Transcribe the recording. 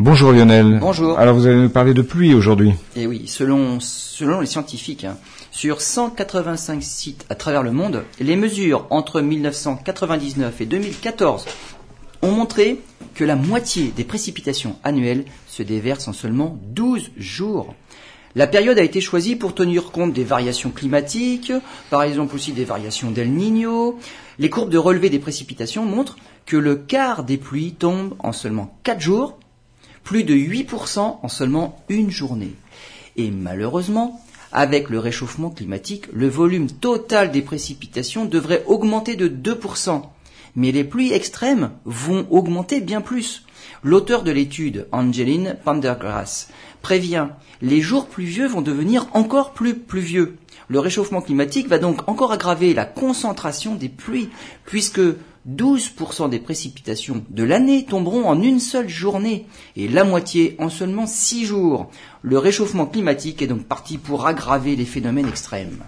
Bonjour Lionel. Bonjour. Alors vous allez nous parler de pluie aujourd'hui. Et Eh oui, selon, selon les scientifiques, hein, sur 185 sites à travers le monde, les mesures entre 1999 et 2014 ont montré que la moitié des précipitations annuelles se déversent en seulement 12 jours. La période a été choisie pour tenir compte des variations climatiques, par exemple aussi des variations d'El Niño. Les courbes de relevé des précipitations montrent que le quart des pluies tombe en seulement 4 jours, plus de 8% en seulement une journée. Et malheureusement, avec le réchauffement climatique, le volume total des précipitations devrait augmenter de 2%. Mais les pluies extrêmes vont augmenter bien plus. L'auteur de l'étude, Angeline Pendergrass, prévient les jours pluvieux vont devenir encore plus pluvieux. Le réchauffement climatique va donc encore aggraver la concentration des pluies, puisque 12% des précipitations de l'année tomberont en une seule journée, et la moitié en seulement 6 jours. Le réchauffement climatique est donc parti pour aggraver les phénomènes extrêmes.